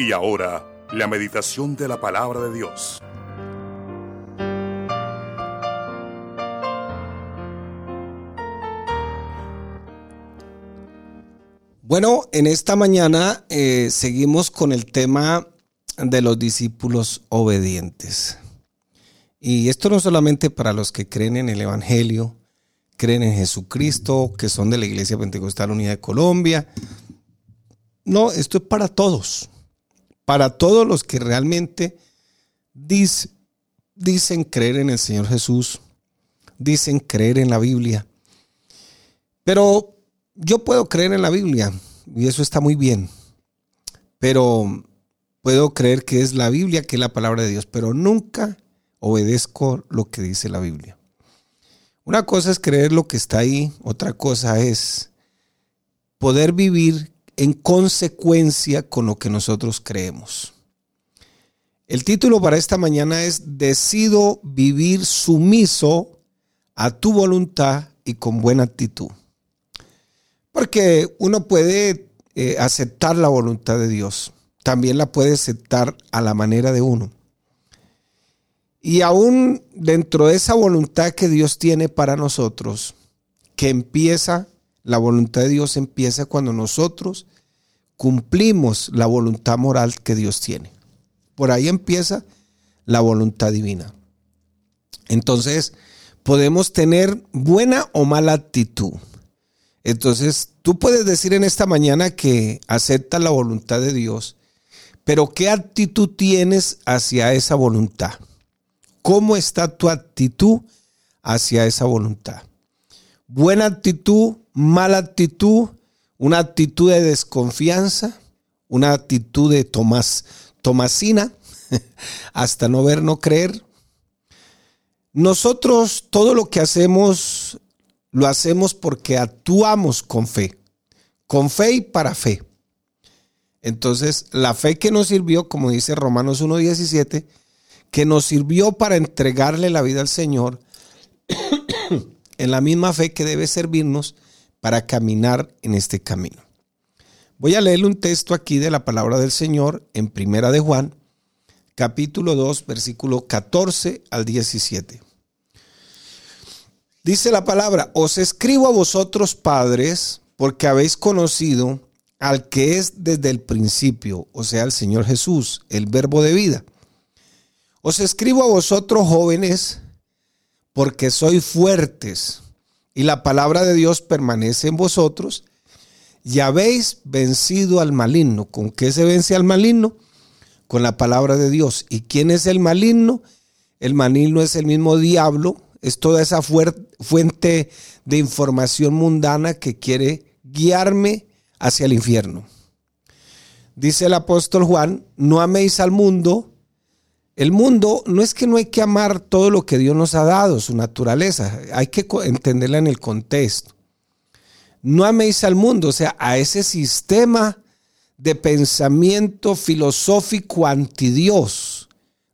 Y ahora, la meditación de la palabra de Dios. Bueno, en esta mañana eh, seguimos con el tema de los discípulos obedientes. Y esto no solamente para los que creen en el Evangelio, creen en Jesucristo, que son de la Iglesia Pentecostal Unida de Colombia. No, esto es para todos para todos los que realmente dicen creer en el Señor Jesús, dicen creer en la Biblia. Pero yo puedo creer en la Biblia y eso está muy bien. Pero puedo creer que es la Biblia, que es la palabra de Dios, pero nunca obedezco lo que dice la Biblia. Una cosa es creer lo que está ahí, otra cosa es poder vivir en consecuencia con lo que nosotros creemos. El título para esta mañana es Decido vivir sumiso a tu voluntad y con buena actitud. Porque uno puede eh, aceptar la voluntad de Dios, también la puede aceptar a la manera de uno. Y aún dentro de esa voluntad que Dios tiene para nosotros, que empieza la voluntad de Dios empieza cuando nosotros cumplimos la voluntad moral que Dios tiene. Por ahí empieza la voluntad divina. Entonces, podemos tener buena o mala actitud. Entonces, tú puedes decir en esta mañana que aceptas la voluntad de Dios, pero ¿qué actitud tienes hacia esa voluntad? ¿Cómo está tu actitud hacia esa voluntad? Buena actitud, mala actitud, una actitud de desconfianza, una actitud de Tomás, Tomasina, hasta no ver, no creer. Nosotros todo lo que hacemos lo hacemos porque actuamos con fe, con fe y para fe. Entonces, la fe que nos sirvió, como dice Romanos 1.17, que nos sirvió para entregarle la vida al Señor, en la misma fe que debe servirnos para caminar en este camino. Voy a leerle un texto aquí de la palabra del Señor en Primera de Juan, capítulo 2, versículo 14 al 17. Dice la palabra, os escribo a vosotros padres, porque habéis conocido al que es desde el principio, o sea, el Señor Jesús, el verbo de vida. Os escribo a vosotros jóvenes, porque sois fuertes y la palabra de Dios permanece en vosotros y habéis vencido al maligno. ¿Con qué se vence al maligno? Con la palabra de Dios. ¿Y quién es el maligno? El maligno es el mismo diablo, es toda esa fuente de información mundana que quiere guiarme hacia el infierno. Dice el apóstol Juan, no améis al mundo el mundo no es que no hay que amar todo lo que Dios nos ha dado, su naturaleza, hay que entenderla en el contexto. No améis al mundo, o sea, a ese sistema de pensamiento filosófico anti Dios.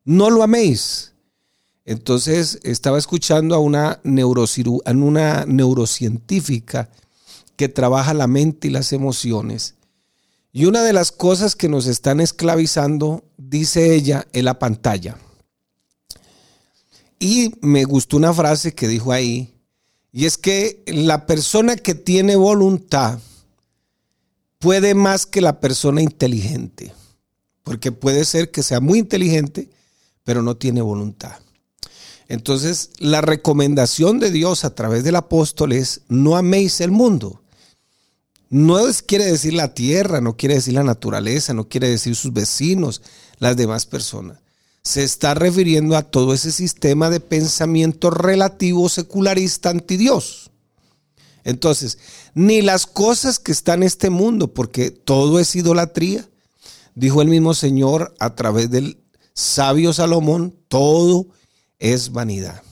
No lo améis. Entonces estaba escuchando a una, a una neurocientífica que trabaja la mente y las emociones y una de las cosas que nos están esclavizando, dice ella, es la pantalla. Y me gustó una frase que dijo ahí, y es que la persona que tiene voluntad puede más que la persona inteligente, porque puede ser que sea muy inteligente, pero no tiene voluntad. Entonces, la recomendación de Dios a través del apóstol es, no améis el mundo no quiere decir la tierra, no quiere decir la naturaleza, no quiere decir sus vecinos, las demás personas. Se está refiriendo a todo ese sistema de pensamiento relativo secularista anti Dios. Entonces, ni las cosas que están en este mundo, porque todo es idolatría, dijo el mismo Señor a través del sabio Salomón, todo es vanidad.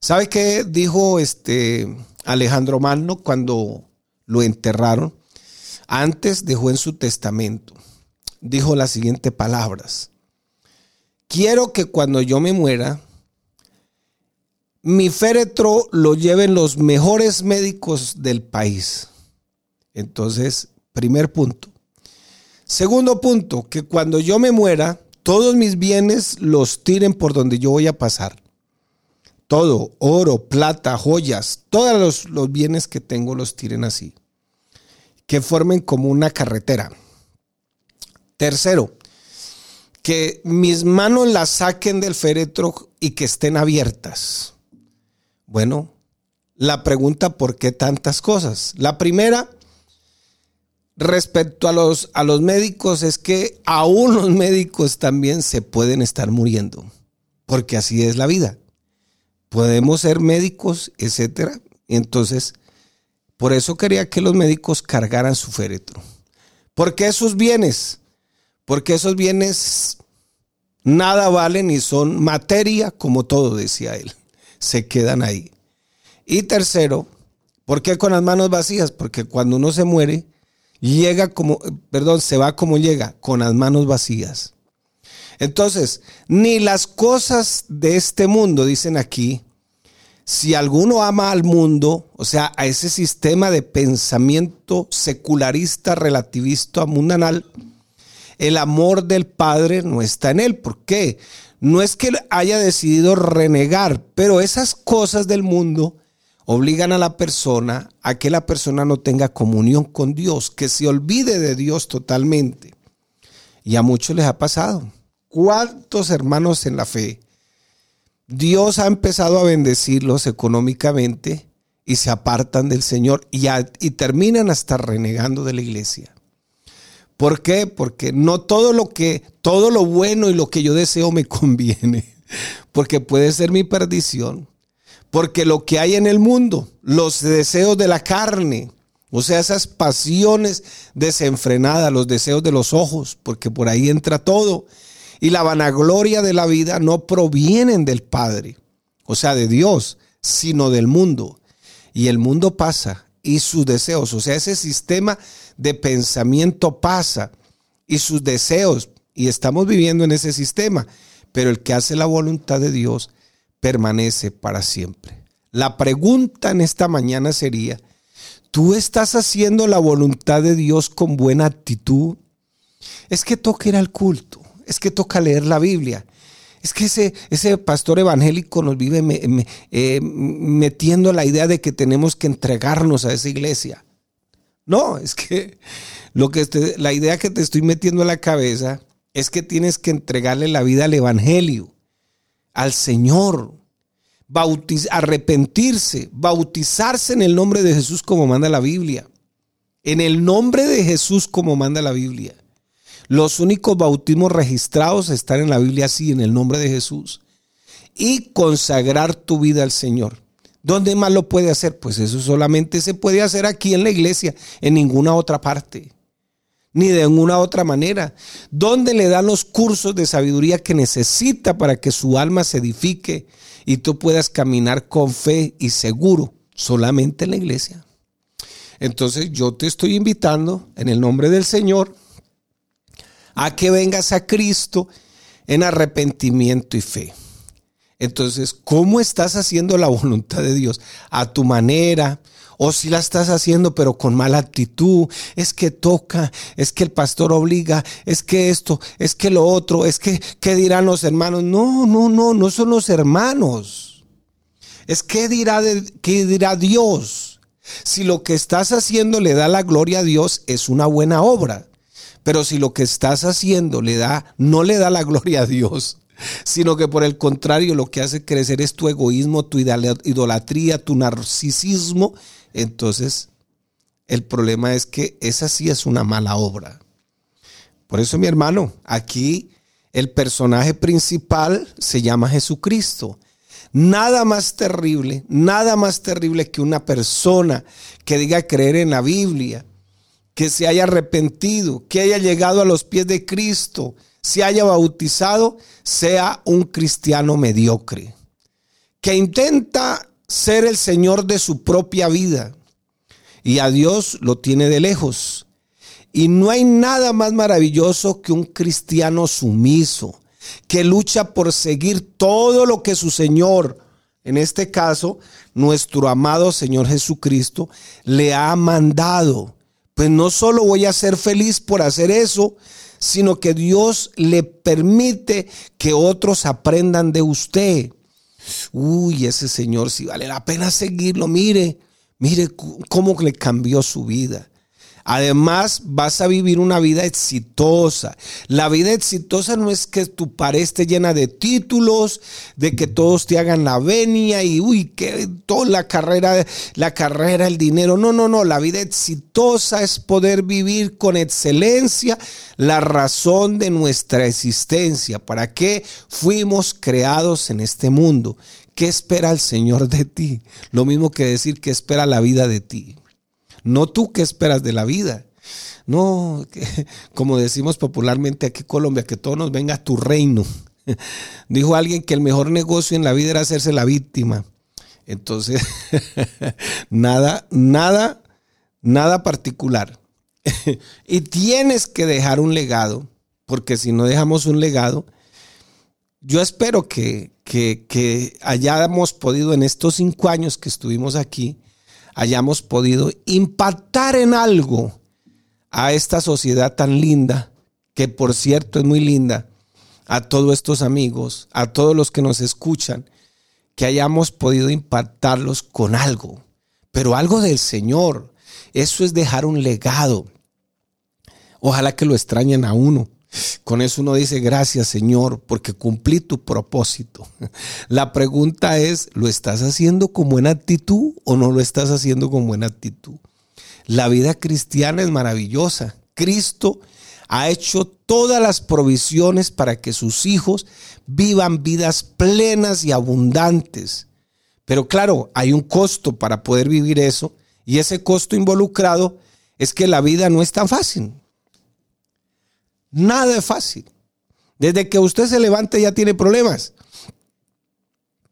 ¿Sabe qué dijo este Alejandro Magno cuando lo enterraron, antes dejó en su testamento, dijo las siguientes palabras. Quiero que cuando yo me muera, mi féretro lo lleven los mejores médicos del país. Entonces, primer punto. Segundo punto, que cuando yo me muera, todos mis bienes los tiren por donde yo voy a pasar. Todo, oro, plata, joyas, todos los, bienes que tengo los tiren así. Que formen como una carretera. Tercero, que mis manos las saquen del féretro y que estén abiertas. Bueno, la pregunta, ¿por qué tantas cosas? La primera, respecto a los, a los médicos, es que aún los médicos también se pueden estar muriendo, porque así es la vida podemos ser médicos, etcétera. Entonces, por eso quería que los médicos cargaran su féretro. ¿Por qué esos bienes? Porque esos bienes nada valen y son materia, como todo decía él. Se quedan ahí. Y tercero, ¿por qué con las manos vacías? Porque cuando uno se muere, llega como, perdón, se va como llega, con las manos vacías. Entonces, ni las cosas de este mundo, dicen aquí, si alguno ama al mundo, o sea, a ese sistema de pensamiento secularista, relativista, mundanal, el amor del Padre no está en él. ¿Por qué? No es que haya decidido renegar, pero esas cosas del mundo obligan a la persona a que la persona no tenga comunión con Dios, que se olvide de Dios totalmente. Y a muchos les ha pasado. ¿Cuántos hermanos en la fe? Dios ha empezado a bendecirlos económicamente y se apartan del Señor y, y terminan hasta renegando de la iglesia. ¿Por qué? Porque no todo lo que, todo lo bueno y lo que yo deseo me conviene. Porque puede ser mi perdición. Porque lo que hay en el mundo, los deseos de la carne, o sea, esas pasiones desenfrenadas, los deseos de los ojos, porque por ahí entra todo, y la vanagloria de la vida no provienen del Padre, o sea, de Dios, sino del mundo. Y el mundo pasa y sus deseos, o sea, ese sistema de pensamiento pasa y sus deseos, y estamos viviendo en ese sistema, pero el que hace la voluntad de Dios permanece para siempre. La pregunta en esta mañana sería, ¿tú estás haciendo la voluntad de Dios con buena actitud? Es que toca ir al culto es que toca leer la Biblia. Es que ese, ese pastor evangélico nos vive eh, metiendo la idea de que tenemos que entregarnos a esa iglesia. No, es que, lo que la idea que te estoy metiendo a la cabeza es que tienes que entregarle la vida al evangelio, al Señor, arrepentirse, bautizarse en el nombre de Jesús como manda la Biblia. En el nombre de Jesús como manda la Biblia. Los únicos bautismos registrados están en la Biblia así, en el nombre de Jesús. Y consagrar tu vida al Señor. ¿Dónde más lo puede hacer? Pues eso solamente se puede hacer aquí en la iglesia, en ninguna otra parte, ni de ninguna otra manera. ¿Dónde le dan los cursos de sabiduría que necesita para que su alma se edifique y tú puedas caminar con fe y seguro? Solamente en la iglesia. Entonces yo te estoy invitando en el nombre del Señor a que vengas a Cristo en arrepentimiento y fe. Entonces, ¿cómo estás haciendo la voluntad de Dios? ¿A tu manera? O si la estás haciendo pero con mala actitud, es que toca, es que el pastor obliga, es que esto, es que lo otro, es que, ¿qué dirán los hermanos? No, no, no, no son los hermanos. Es que dirá, qué dirá Dios. Si lo que estás haciendo le da la gloria a Dios, es una buena obra. Pero si lo que estás haciendo le da, no le da la gloria a Dios, sino que por el contrario lo que hace crecer es tu egoísmo, tu idolatría, tu narcisismo, entonces el problema es que esa sí es una mala obra. Por eso, mi hermano, aquí el personaje principal se llama Jesucristo. Nada más terrible, nada más terrible que una persona que diga creer en la Biblia, que se haya arrepentido, que haya llegado a los pies de Cristo, se haya bautizado, sea un cristiano mediocre, que intenta ser el Señor de su propia vida y a Dios lo tiene de lejos. Y no hay nada más maravilloso que un cristiano sumiso, que lucha por seguir todo lo que su Señor, en este caso, nuestro amado Señor Jesucristo, le ha mandado pues no solo voy a ser feliz por hacer eso, sino que Dios le permite que otros aprendan de usted. Uy, ese señor, si vale la pena seguirlo, mire, mire cómo le cambió su vida. Además, vas a vivir una vida exitosa. La vida exitosa no es que tu pared esté llena de títulos, de que todos te hagan la venia y uy, que toda la carrera, la carrera, el dinero. No, no, no. La vida exitosa es poder vivir con excelencia la razón de nuestra existencia. ¿Para qué fuimos creados en este mundo? ¿Qué espera el Señor de ti? Lo mismo que decir que espera la vida de ti. No tú qué esperas de la vida. No, como decimos popularmente aquí en Colombia, que todo nos venga a tu reino. Dijo alguien que el mejor negocio en la vida era hacerse la víctima. Entonces, nada, nada, nada particular. y tienes que dejar un legado, porque si no dejamos un legado, yo espero que, que, que hayamos podido en estos cinco años que estuvimos aquí, hayamos podido impactar en algo a esta sociedad tan linda, que por cierto es muy linda, a todos estos amigos, a todos los que nos escuchan, que hayamos podido impactarlos con algo, pero algo del Señor. Eso es dejar un legado. Ojalá que lo extrañen a uno. Con eso uno dice, gracias Señor, porque cumplí tu propósito. La pregunta es, ¿lo estás haciendo con buena actitud o no lo estás haciendo con buena actitud? La vida cristiana es maravillosa. Cristo ha hecho todas las provisiones para que sus hijos vivan vidas plenas y abundantes. Pero claro, hay un costo para poder vivir eso y ese costo involucrado es que la vida no es tan fácil. Nada es fácil. Desde que usted se levante ya tiene problemas.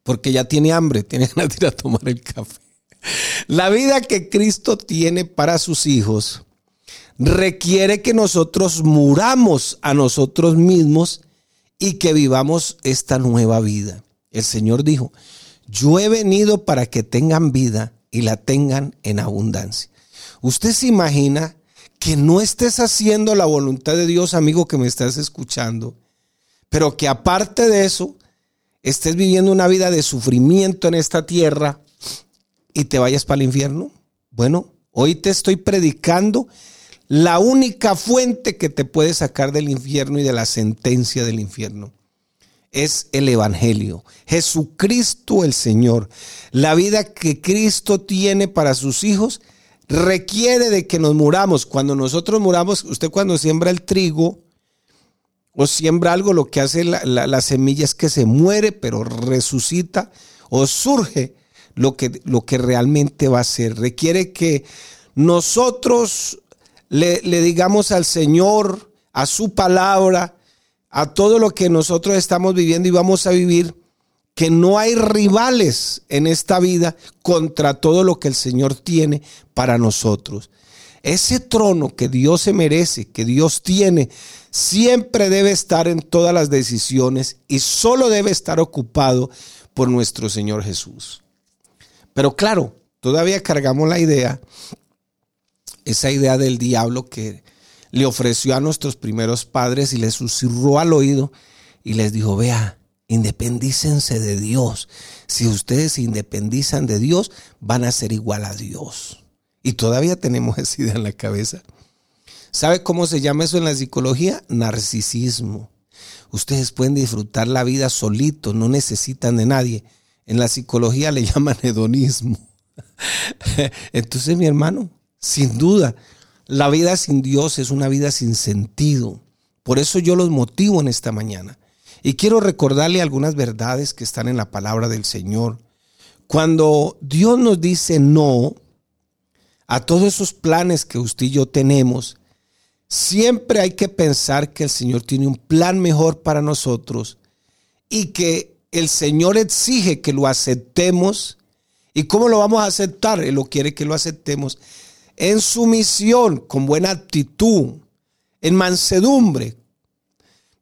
Porque ya tiene hambre, tiene ganas de ir a tomar el café. La vida que Cristo tiene para sus hijos requiere que nosotros muramos a nosotros mismos y que vivamos esta nueva vida. El Señor dijo, yo he venido para que tengan vida y la tengan en abundancia. Usted se imagina que no estés haciendo la voluntad de Dios, amigo que me estás escuchando, pero que aparte de eso, estés viviendo una vida de sufrimiento en esta tierra y te vayas para el infierno. Bueno, hoy te estoy predicando la única fuente que te puede sacar del infierno y de la sentencia del infierno. Es el Evangelio, Jesucristo el Señor. La vida que Cristo tiene para sus hijos requiere de que nos muramos. Cuando nosotros muramos, usted cuando siembra el trigo o siembra algo, lo que hace la, semilla es que se muere, pero resucita o surge lo que, lo que realmente va a ser. Requiere que nosotros le digamos al Señor, a su palabra, a todo lo que nosotros estamos viviendo y vamos a vivir, que no hay rivales en esta vida contra todo lo que el Señor tiene para nosotros. Ese trono que Dios se merece, que Dios tiene, siempre debe estar en todas las decisiones y solo debe estar ocupado por nuestro Señor Jesús. Pero claro, todavía cargamos la idea, esa idea del diablo que le ofreció a nuestros primeros padres y les susurró al oído y les dijo, vea, Independícense de Dios. Si ustedes se independizan de Dios, van a ser igual a Dios. Y todavía tenemos esa idea en la cabeza. ¿Sabe cómo se llama eso en la psicología? Narcisismo. Ustedes pueden disfrutar la vida solito, no necesitan de nadie. En la psicología le llaman hedonismo. Entonces, mi hermano, sin duda, la vida sin Dios es una vida sin sentido. Por eso yo los motivo en esta mañana. Y quiero recordarle algunas verdades que están en la palabra del Señor. Cuando Dios nos dice no a todos esos planes que usted y yo tenemos, siempre hay que pensar que el Señor tiene un plan mejor para nosotros y que el Señor exige que lo aceptemos. ¿Y cómo lo vamos a aceptar? Él lo quiere que lo aceptemos en sumisión, con buena actitud, en mansedumbre,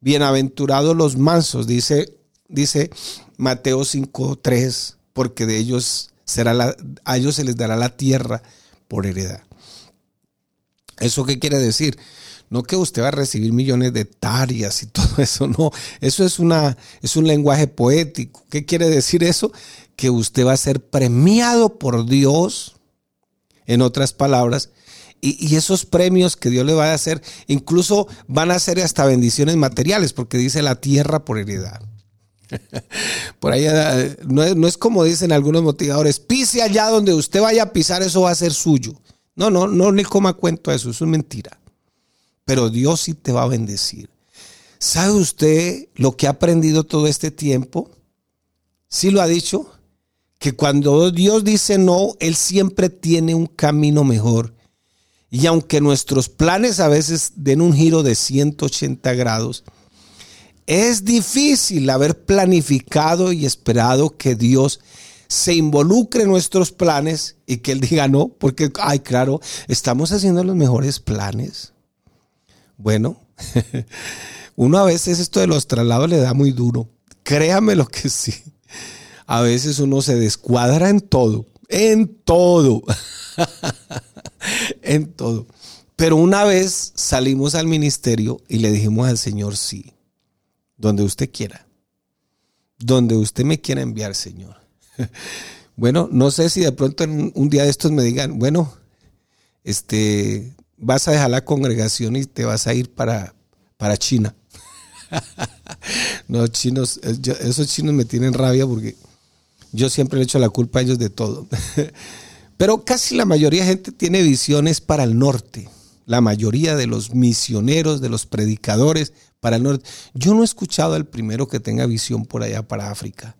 Bienaventurados los mansos, dice, dice Mateo 5.3, porque de ellos será la, a ellos se les dará la tierra por heredad. ¿Eso qué quiere decir? No que usted va a recibir millones de hectáreas y todo eso, no. Eso es, una, es un lenguaje poético. ¿Qué quiere decir eso? Que usted va a ser premiado por Dios, en otras palabras, y, esos premios que Dios le va a hacer, incluso van a ser hasta bendiciones materiales, porque dice la tierra por heredad. Por ahí eh, no es, como dicen algunos motivadores, pise allá donde usted vaya a pisar, eso va a ser suyo. No, no, no le coma cuento eso, eso es mentira pero Dios sí te va a bendecir. ¿Sabe usted lo que ha aprendido todo este tiempo? Sí lo ha dicho, que cuando Dios dice no, Él siempre tiene un camino mejor. Y aunque nuestros planes a veces den un giro de 180 grados, es difícil haber planificado y esperado que Dios se involucre en nuestros planes y que Él diga no, porque, ay, claro, estamos haciendo los mejores planes. Bueno, uno a veces esto de los traslados le da muy duro. Créame lo que sí. A veces uno se descuadra en todo, en todo, en todo. Pero una vez salimos al ministerio y le dijimos al Señor sí, donde usted quiera, donde usted me quiera enviar, Señor. Bueno, no sé si de pronto en un día de estos me digan, bueno, este, vas a dejar la congregación y te vas a ir para, para China. no, chinos, eh, esos chinos me tienen rabia porque yo siempre le echo la culpa a ellos de todo. Pero casi la mayoría de gente tiene visiones para el norte. La mayoría de los misioneros, de los predicadores para el norte. Yo no he escuchado al primero que tenga visión por allá para África.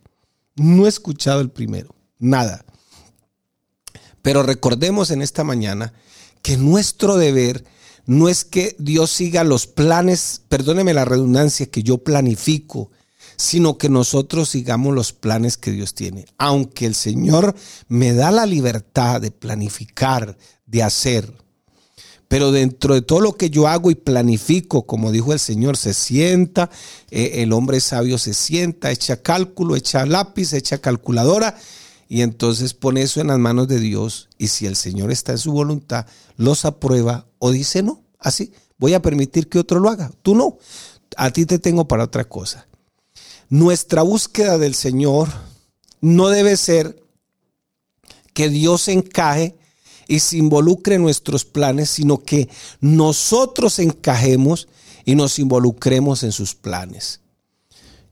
No he escuchado el primero. Nada. Pero recordemos en esta mañana que nuestro deber no es que Dios siga los planes, perdóneme la redundancia, que yo planifico, sino que nosotros sigamos los planes que Dios tiene. Aunque el Señor me da la libertad de planificar, de hacer. Pero dentro de todo lo que yo hago y planifico, como dijo el Señor, se sienta, eh, el hombre sabio se sienta, echa cálculo, echa lápiz, echa calculadora y entonces pone eso en las manos de Dios y si el Señor está en su voluntad, los aprueba o dice no, así, voy a permitir que otro lo haga, tú no, a ti te tengo para otra cosa. Nuestra búsqueda del Señor no debe ser que Dios encaje y se involucre en nuestros planes, sino que nosotros encajemos y nos involucremos en sus planes.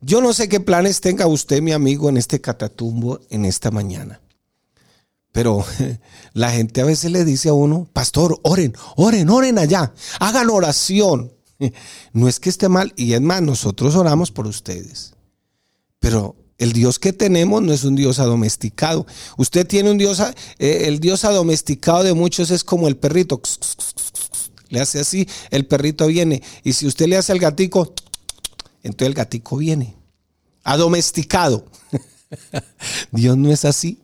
Yo no sé qué planes tenga usted, mi amigo, en este catatumbo en esta mañana. Pero la gente a veces le dice a uno, pastor, oren, oren, oren allá, hagan oración. No es que esté mal, y es más, nosotros oramos por ustedes. Pero el Dios que tenemos no es un Dios adomesticado. Usted tiene un Dios, eh, el Dios adomesticado de muchos es como el perrito. Le hace así, el perrito viene. Y si usted le hace al gatico, entonces el gatico viene. Adomesticado. Dios no es así.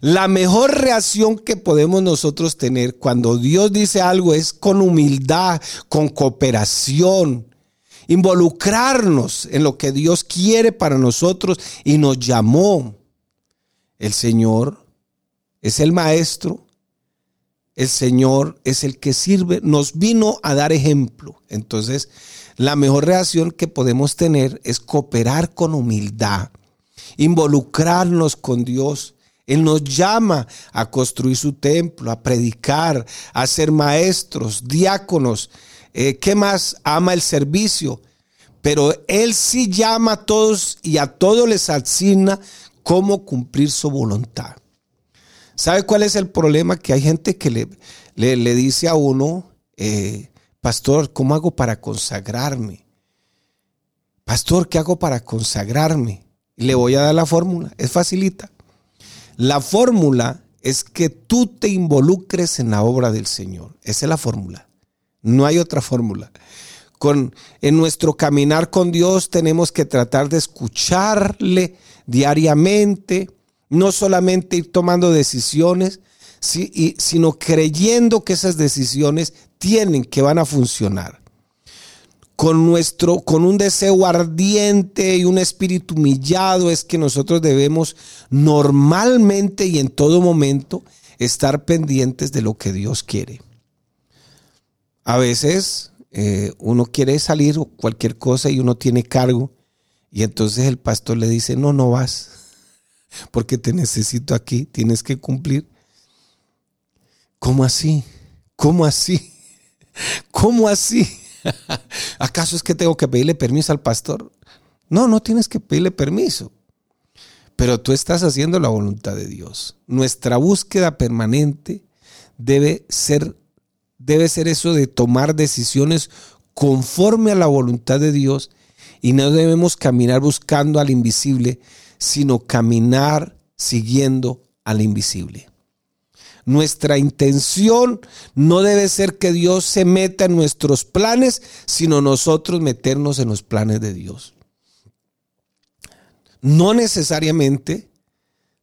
La mejor reacción que podemos nosotros tener cuando Dios dice algo es con humildad, con cooperación, involucrarnos en lo que Dios quiere para nosotros y nos llamó. El Señor es el Maestro, el Señor es el que sirve, nos vino a dar ejemplo. Entonces, la mejor reacción que podemos tener es cooperar con humildad, involucrarnos con Dios. Él nos llama a construir su templo, a predicar, a ser maestros, diáconos. Eh, ¿Qué más? Ama el servicio. Pero Él sí llama a todos y a todos les asigna cómo cumplir su voluntad. ¿Sabe cuál es el problema? Que hay gente que le, le, dice a uno, eh, Pastor, ¿cómo hago para consagrarme? Pastor, ¿qué hago para consagrarme? Le voy a dar la fórmula, es facilita. La fórmula es que tú te involucres en la obra del Señor. Esa es la fórmula. No hay otra fórmula. En nuestro caminar con Dios tenemos que tratar de escucharle diariamente, no solamente ir tomando decisiones, sino creyendo que esas decisiones tienen, que van a funcionar. Con nuestro, con un deseo ardiente y un espíritu humillado es que nosotros debemos normalmente y en todo momento estar pendientes de lo que Dios quiere. A veces eh, uno quiere salir o cualquier cosa y uno tiene cargo y entonces el pastor le dice, no, no vas, porque te necesito aquí, tienes que cumplir. ¿Cómo así? ¿Cómo así? ¿Cómo así? ¿Acaso es que tengo que pedirle permiso al pastor? No, no tienes que pedirle permiso. Pero tú estás haciendo la voluntad de Dios. Nuestra búsqueda permanente debe ser, debe ser eso de tomar decisiones conforme a la voluntad de Dios y no debemos caminar buscando al invisible, sino caminar siguiendo al invisible. Nuestra intención no debe ser que Dios se meta en nuestros planes, sino nosotros meternos en los planes de Dios. No necesariamente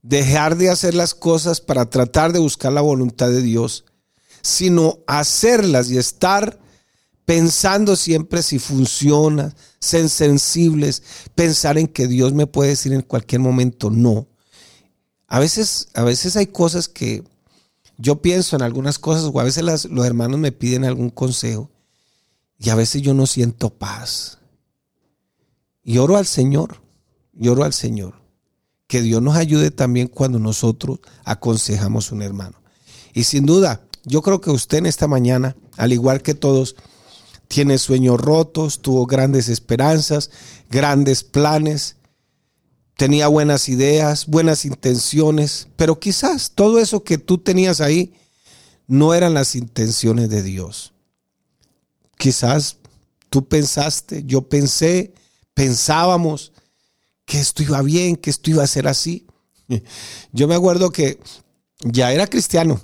dejar de hacer las cosas para tratar de buscar la voluntad de Dios, sino hacerlas y estar pensando siempre si funciona, ser sensibles, pensar en que Dios me puede decir en cualquier momento no. A veces, a veces hay cosas que yo pienso en algunas cosas o a veces los hermanos me piden algún consejo y a veces yo no siento paz. Y oro al Señor, y oro al Señor. Que Dios nos ayude también cuando nosotros aconsejamos a un hermano. Y sin duda, yo creo que usted en esta mañana, al igual que todos, tiene sueños rotos, tuvo grandes esperanzas, grandes planes, tenía buenas ideas, buenas intenciones, pero quizás todo eso que tú tenías ahí no eran las intenciones de Dios. Quizás tú pensaste, yo pensé, pensábamos que esto iba bien, que esto iba a ser así. Yo me acuerdo que ya era cristiano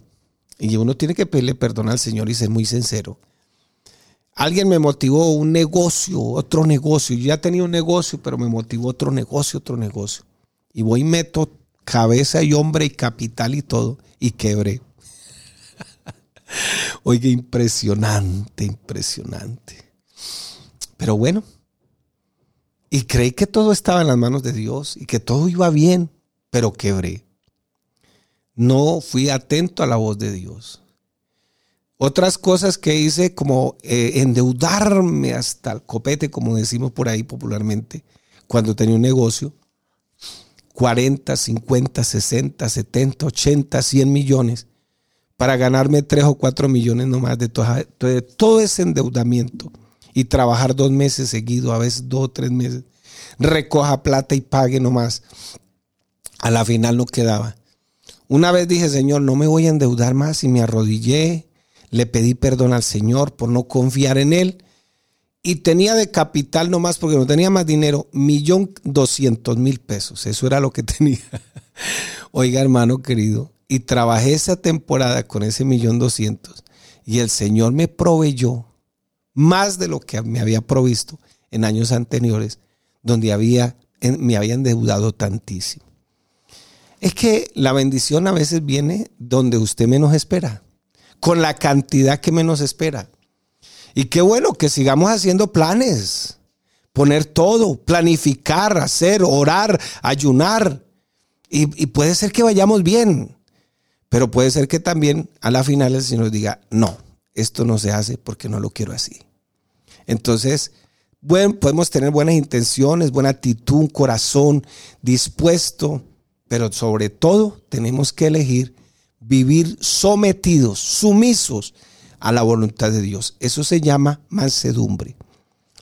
y uno tiene que pedirle perdón al Señor y ser muy sincero. Alguien me motivó un negocio, otro negocio. Yo ya tenía un negocio, pero me motivó otro negocio, otro negocio. Y voy y meto cabeza y hombre y capital y todo y quebré. Oiga, impresionante, impresionante. Pero bueno, y creí que todo estaba en las manos de Dios y que todo iba bien, pero quebré. No fui atento a la voz de Dios. Otras cosas que hice como eh, endeudarme hasta el copete, como decimos por ahí popularmente, cuando tenía un negocio. 40, 50, 60, 70, 80, 100 millones para ganarme 3 o 4 millones nomás de de todo ese endeudamiento y trabajar dos meses seguidos, a veces dos o tres meses. Recoja plata y pague nomás. A la final no quedaba. Una vez dije, Señor, no me voy a endeudar más y me arrodillé le pedí perdón al Señor por no confiar en Él. Y tenía de capital nomás, porque no tenía más dinero, millón doscientos mil pesos. Eso era lo que tenía. Oiga, hermano querido, y trabajé esa temporada con ese millón doscientos. Y el Señor me proveyó más de lo que me había provisto en años anteriores, donde había, me había endeudado tantísimo. Es que la bendición a veces viene donde usted menos espera con la cantidad que menos espera. Y qué bueno que sigamos haciendo planes, poner todo, planificar, hacer, orar, ayunar. Y, puede ser que vayamos bien, pero puede ser que también a la final el Señor diga, no, esto no se hace porque no lo quiero así. Entonces, bueno, podemos tener buenas intenciones, buena actitud, un corazón dispuesto, pero sobre todo tenemos que elegir vivir sometidos, sumisos a la voluntad de Dios. Eso se llama mansedumbre.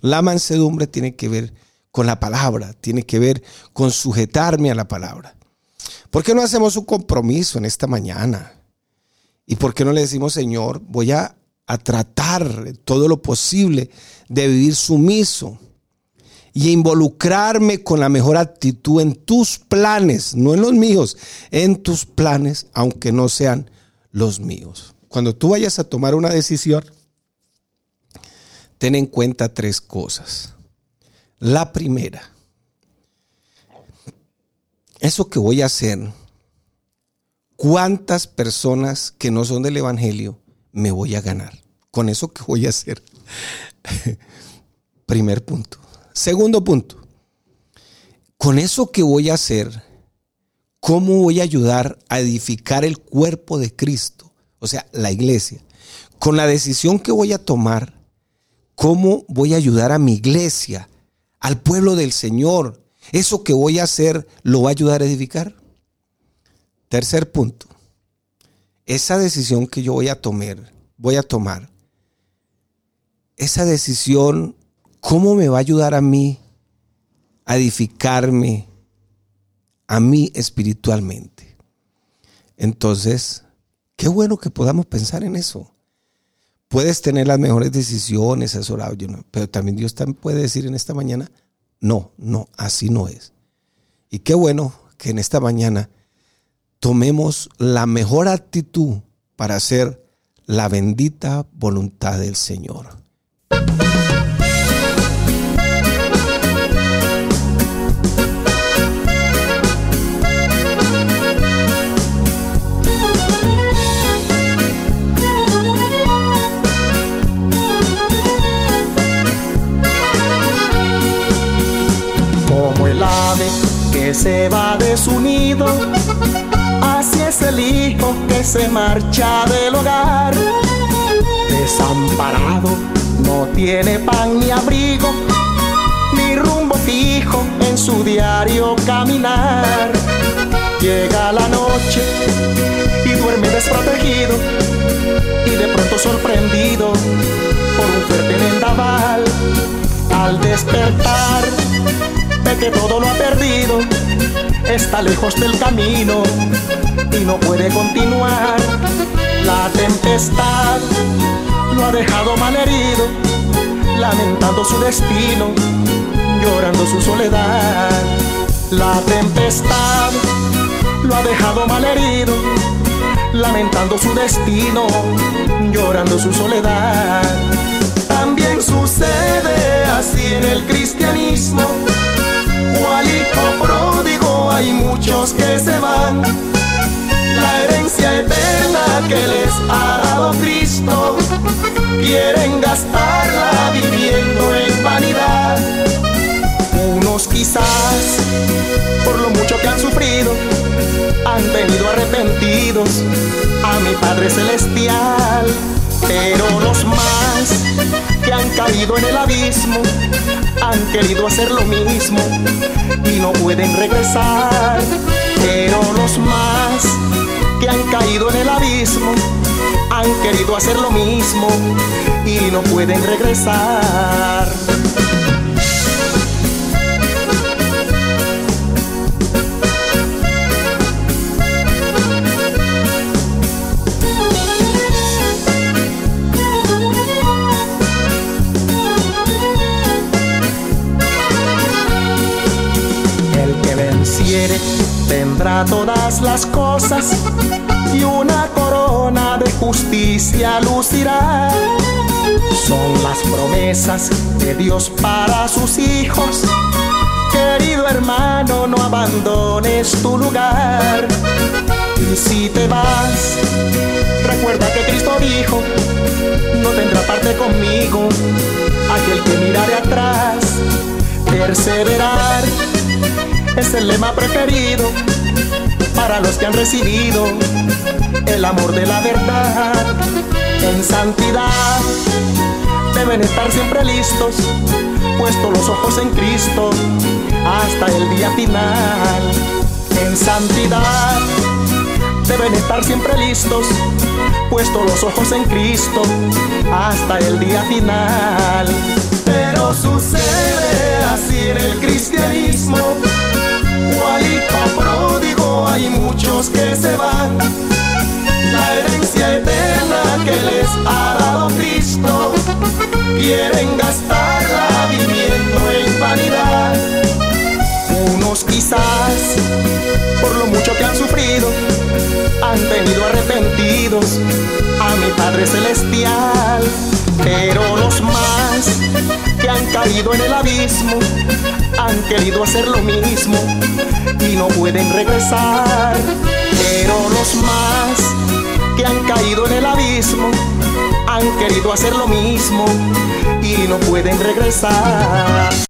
La mansedumbre tiene que ver con la palabra, tiene que ver con sujetarme a la palabra. ¿Por qué no hacemos un compromiso en esta mañana? ¿Y por qué no le decimos, Señor, voy a, a tratar todo lo posible de vivir sumiso y involucrarme con la mejor actitud en tus planes, no en los míos, en tus planes, aunque no sean los míos. Cuando tú vayas a tomar una decisión, ten en cuenta tres cosas. La primera, eso que voy a hacer, ¿cuántas personas que no son del Evangelio me voy a ganar? Con eso que voy a hacer. Primer punto. Segundo punto, con eso que voy a hacer, ¿cómo voy a ayudar a edificar el cuerpo de Cristo? O sea, la iglesia. con la decisión que voy a tomar, cómo voy a ayudar a mi iglesia, al pueblo del Señor. Eso que voy a hacer lo va a ayudar a edificar. Tercer punto. Esa decisión que yo voy a tomar, voy a tomar. Esa decisión, ¿cómo me va a ayudar a mí a edificarme a mí espiritualmente? Entonces, qué bueno que podamos pensar en eso puedes tener las mejores decisiones, asesorado, pero también Dios también puede decir en esta mañana, no, no, así no es. Y qué bueno que en esta mañana tomemos la mejor actitud para hacer la bendita voluntad del Señor. Se va de su nido, así es el hijo que se marcha del hogar. Desamparado, no tiene pan ni abrigo, ni rumbo fijo en su diario caminar. Llega la noche y duerme desprotegido y de pronto sorprendido por un fuerte vendaval. Al despertar que todo lo ha perdido está lejos del camino y no puede continuar. La tempestad lo ha dejado mal herido, lamentando su destino, llorando su soledad. La tempestad lo ha dejado mal herido, lamentando su destino, llorando su soledad. Que les ha dado Cristo, quieren gastarla viviendo en vanidad. Unos quizás, por lo mucho que han sufrido, han venido arrepentidos a mi Padre Celestial. Pero los más que han caído en el abismo han querido hacer lo mismo y no pueden regresar. Pero los más que han caído en el abismo han querido hacer lo mismo y no pueden regresar. Las cosas y una corona de justicia lucirá. Son las promesas de Dios para sus hijos. Querido hermano, no abandones tu lugar. Y si te vas, recuerda que Cristo dijo, no tendrá parte conmigo aquel que mira de atrás, perseverar es el lema preferido para los que han recibido el amor de la verdad. En santidad deben estar siempre listos, puestos los ojos en Cristo hasta el día final. En santidad deben estar siempre listos, puestos los ojos en Cristo hasta el día final. Pero sucede así en el cristianismo hijo pródigo hay muchos que se van. La herencia eterna que les ha dado Cristo, quieren gastarla viviendo en vanidad. Unos quizás, por lo mucho que han sufrido, han venido arrepentidos a mi Padre Celestial. Pero los más que han caído en el abismo han querido hacer lo mismo y no pueden regresar. Pero los más que han caído en el abismo han querido hacer lo mismo y no pueden regresar.